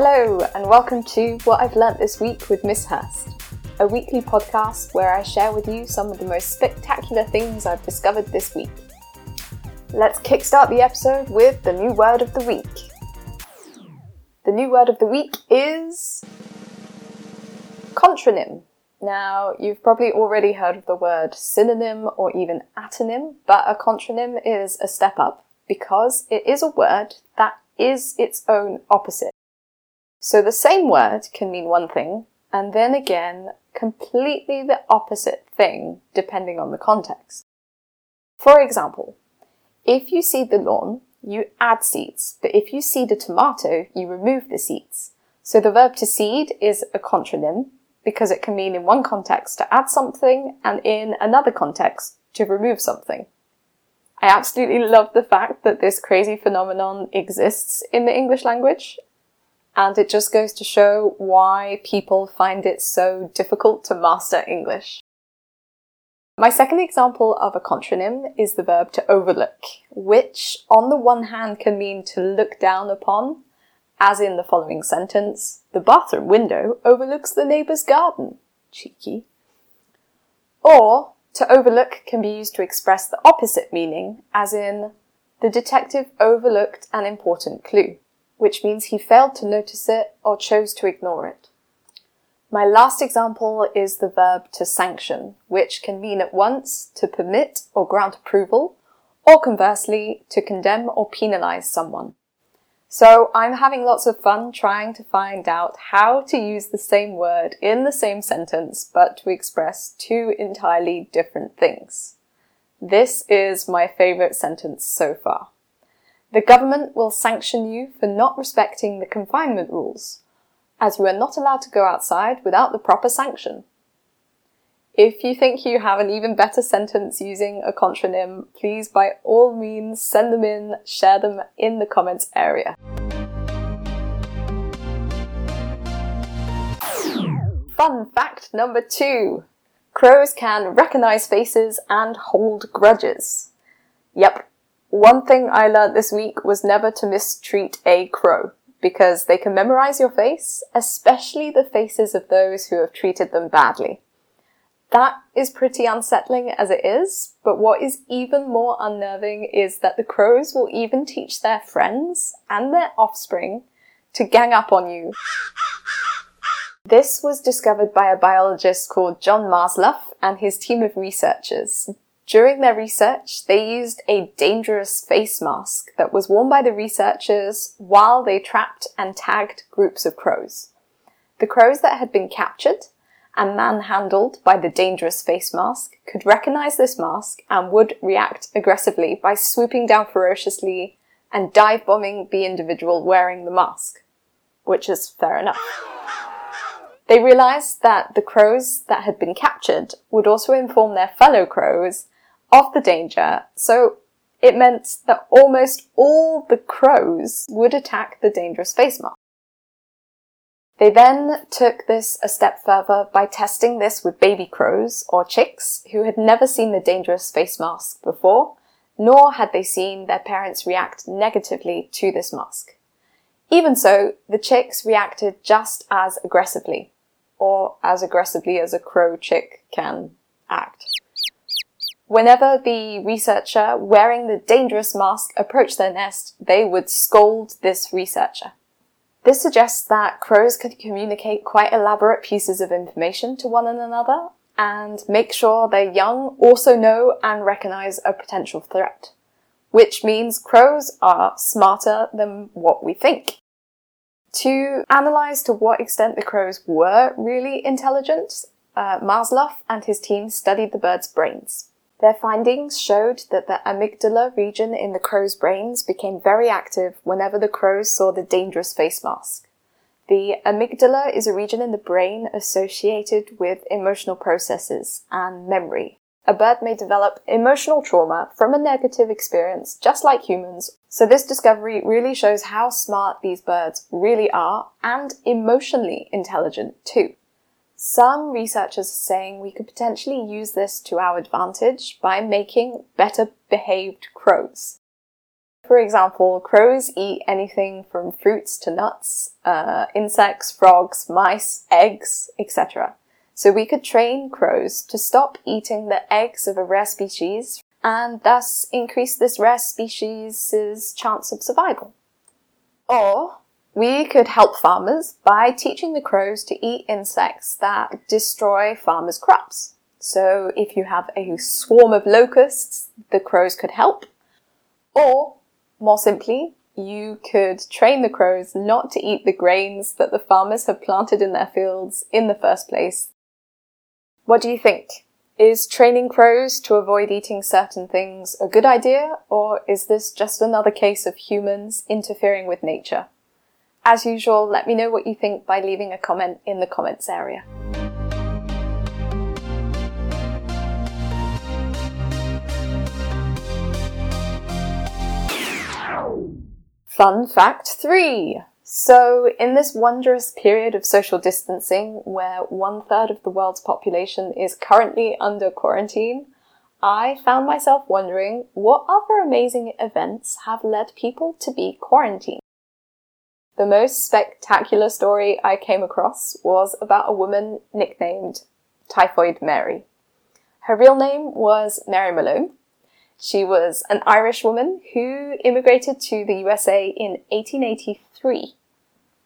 Hello, and welcome to What I've Learnt This Week with Miss Hurst, a weekly podcast where I share with you some of the most spectacular things I've discovered this week. Let's kickstart the episode with the new word of the week. The new word of the week is contronym. Now, you've probably already heard of the word synonym or even antonym, but a contronym is a step up because it is a word that is its own opposite. So the same word can mean one thing, and then again, completely the opposite thing depending on the context. For example, if you seed the lawn, you add seeds, but if you seed a tomato, you remove the seeds. So the verb to seed is a contronym because it can mean in one context to add something and in another context to remove something. I absolutely love the fact that this crazy phenomenon exists in the English language. And it just goes to show why people find it so difficult to master English. My second example of a contronym is the verb to overlook, which on the one hand can mean to look down upon, as in the following sentence, the bathroom window overlooks the neighbour's garden. Cheeky. Or to overlook can be used to express the opposite meaning, as in, the detective overlooked an important clue, which means he failed to notice it or chose to ignore it. My last example is the verb to sanction, which can mean at once to permit or grant approval, or conversely, to condemn or penalize someone. So I'm having lots of fun trying to find out how to use the same word in the same sentence, but to express two entirely different things. This is my favorite sentence so far. The government will sanction you for not respecting the confinement rules, as you are not allowed to go outside without the proper sanction. If you think you have an even better sentence using a contronym, please by all means send them in, share them in the comments area. Fun fact number two. Crows can recognize faces and hold grudges. Yep. One thing I learned this week was never to mistreat a crow because they can memorize your face, especially the faces of those who have treated them badly. That is pretty unsettling as it is, but what is even more unnerving is that the crows will even teach their friends and their offspring to gang up on you. This was discovered by a biologist called John Marzluff and his team of researchers. During their research, they used a dangerous face mask that was worn by the researchers while they trapped and tagged groups of crows. The crows that had been captured and manhandled by the dangerous face mask could recognize this mask and would react aggressively by swooping down ferociously and dive bombing the individual wearing the mask. Which is fair enough. They realized that the crows that had been captured would also inform their fellow crows of the danger, so it meant that almost all the crows would attack the dangerous face mask. They then took this a step further by testing this with baby crows or chicks who had never seen the dangerous face mask before, nor had they seen their parents react negatively to this mask. Even so, the chicks reacted just as aggressively, or as aggressively as a crow chick can act. Whenever the researcher wearing the dangerous mask approached their nest, they would scold this researcher. This suggests that crows could communicate quite elaborate pieces of information to one another and make sure their young also know and recognize a potential threat. Which means crows are smarter than what we think. To analyze to what extent the crows were really intelligent, uh, and his team studied the birds' brains. Their findings showed that the amygdala region in the crow's brains became very active whenever the crows saw the dangerous face mask. The amygdala is a region in the brain associated with emotional processes and memory. A bird may develop emotional trauma from a negative experience just like humans, so this discovery really shows how smart these birds really are and emotionally intelligent too. Some researchers are saying we could potentially use this to our advantage by making better behaved crows. For example, crows eat anything from fruits to nuts, uh, insects, frogs, mice, eggs, etc. So we could train crows to stop eating the eggs of a rare species and thus increase this rare species' chance of survival. Or we could help farmers by teaching the crows to eat insects that destroy farmers' crops. So if you have a swarm of locusts, the crows could help. Or, more simply, you could train the crows not to eat the grains that the farmers have planted in their fields in the first place. What do you think? Is training crows to avoid eating certain things a good idea, or is this just another case of humans interfering with nature? As usual, let me know what you think by leaving a comment in the comments area. Fun fact 3. So, in this wondrous period of social distancing, where one third of the world's population is currently under quarantine, I found myself wondering what other amazing events have led people to be quarantined. The most spectacular story I came across was about a woman nicknamed Typhoid Mary. Her real name was Mary Malone. She was an Irish woman who immigrated to the USA in 1883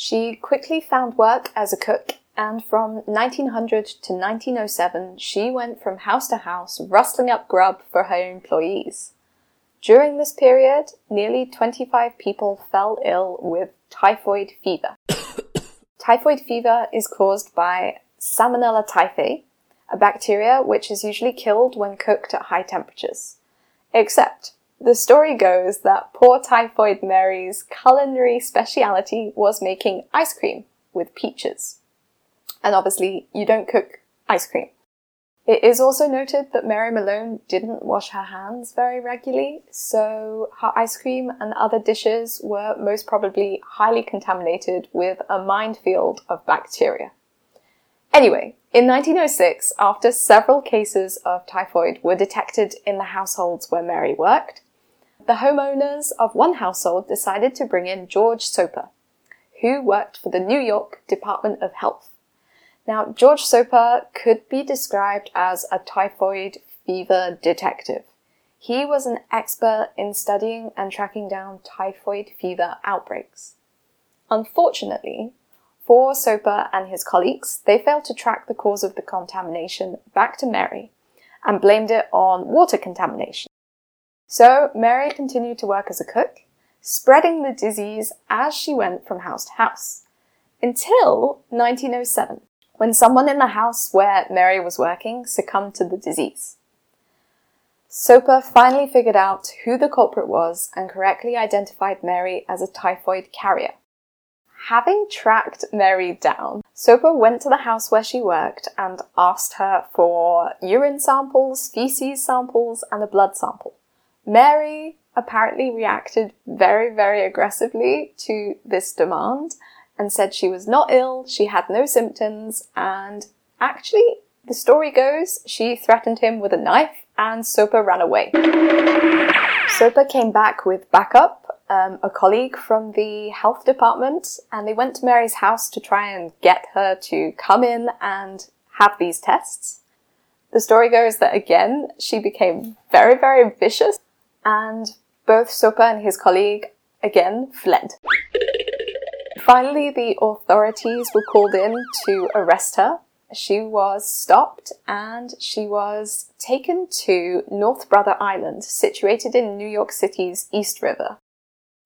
she quickly found work as a cook, and from 1900 to 1907, she went from house to house rustling up grub for her employees. During this period, nearly 25 people fell ill with typhoid fever. typhoid fever is caused by Salmonella typhi, a bacteria which is usually killed when cooked at high temperatures. Except the story goes that poor Typhoid Mary's culinary speciality was making ice cream with peaches. And obviously, you don't cook ice cream. It is also noted that Mary Malone didn't wash her hands very regularly, so her ice cream and other dishes were most probably highly contaminated with a minefield of bacteria. Anyway, in 1906, after several cases of typhoid were detected in the households where Mary worked, the homeowners of one household decided to bring in George Soper, who worked for the New York Department of Health. Now, George Soper could be described as a typhoid fever detective. He was an expert in studying and tracking down typhoid fever outbreaks. Unfortunately, for Soper and his colleagues, they failed to track the cause of the contamination back to Mary and blamed it on water contamination. So Mary continued to work as a cook, spreading the disease as she went from house to house. Until 1907, when someone in the house where Mary was working succumbed to the disease. Soper finally figured out who the culprit was and correctly identified Mary as a typhoid carrier. Having tracked Mary down, Soper went to the house where she worked and asked her for urine samples, feces samples, and a blood sample. Mary apparently reacted very, very aggressively to this demand and said she was not ill, she had no symptoms, and actually, the story goes, she threatened him with a knife and Soper ran away. Soper came back with backup, um, a colleague from the health department, and they went to Mary's house to try and get her to come in and have these tests. The story goes that again, she became very, very vicious and both Soper and his colleague again fled. Finally, the authorities were called in to arrest her. She was stopped and she was taken to North Brother Island, situated in New York City's East River.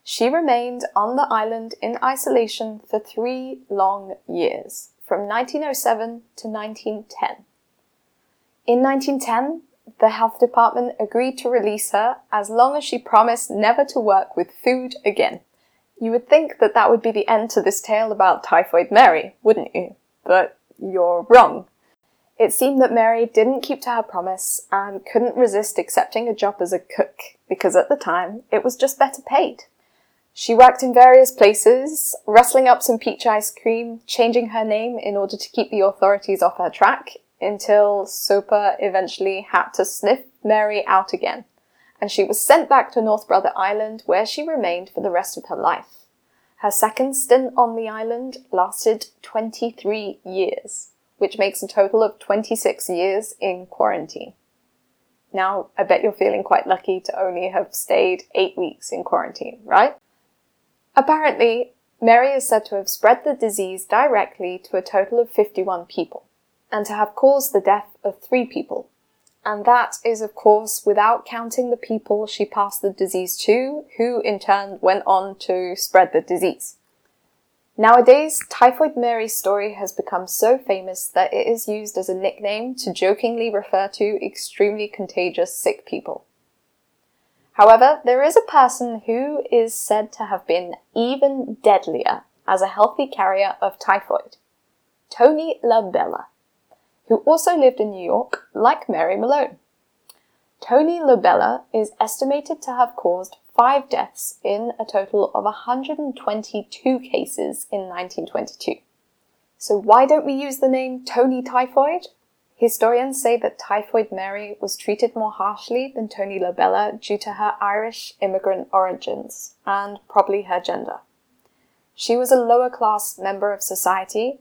She remained on the island in isolation for three long years, from 1907 to 1910. In 1910, the health department agreed to release her as long as she promised never to work with food again. You would think that that would be the end to this tale about Typhoid Mary, wouldn't you? But you're wrong. It seemed that Mary didn't keep to her promise and couldn't resist accepting a job as a cook because at the time it was just better paid. She worked in various places, rustling up some peach ice cream, changing her name in order to keep the authorities off her track, until Soper eventually had to sniff Mary out again and she was sent back to North Brother Island where she remained for the rest of her life. Her second stint on the island lasted 23 years, which makes a total of 26 years in quarantine. Now, I bet you're feeling quite lucky to only have stayed eight weeks in quarantine, right? Apparently, Mary is said to have spread the disease directly to a total of 51 people, and to have caused the death of three people. And that is, of course, without counting the people she passed the disease to, who in turn went on to spread the disease. Nowadays, Typhoid Mary's story has become so famous that it is used as a nickname to jokingly refer to extremely contagious sick people. However, there is a person who is said to have been even deadlier as a healthy carrier of typhoid. Tony LaBella, who also lived in New York like Mary Malone. Tony LaBella is estimated to have caused five deaths in a total of 122 cases in 1922. So why don't we use the name Tony Typhoid? Historians say that Typhoid Mary was treated more harshly than Tony LaBella due to her Irish immigrant origins and probably her gender. She was a lower class member of society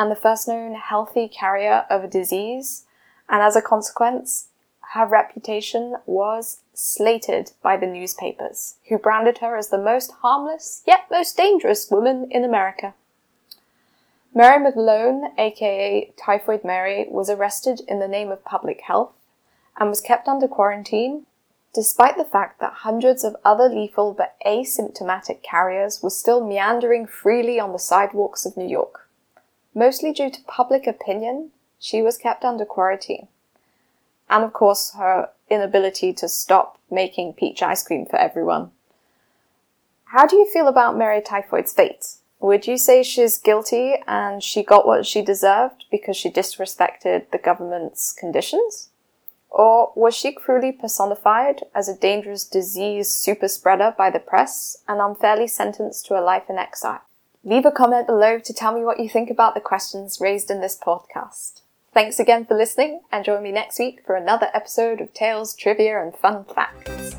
and the first known healthy carrier of a disease, and as a consequence, her reputation was slated by the newspapers, who branded her as the most harmless yet most dangerous woman in America. Mary Malone, aka Typhoid Mary, was arrested in the name of public health and was kept under quarantine, despite the fact that hundreds of other lethal but asymptomatic carriers were still meandering freely on the sidewalks of New York. Mostly due to public opinion, she was kept under quarantine and of course her inability to stop making peach ice cream for everyone. How do you feel about Mary Typhoid's fate? Would you say she's guilty and she got what she deserved because she disrespected the government's conditions? Or was she cruelly personified as a dangerous disease super spreader by the press and unfairly sentenced to a life in exile? Leave a comment below to tell me what you think about the questions raised in this podcast. Thanks again for listening, and join me next week for another episode of Tales, Trivia, and Fun Facts.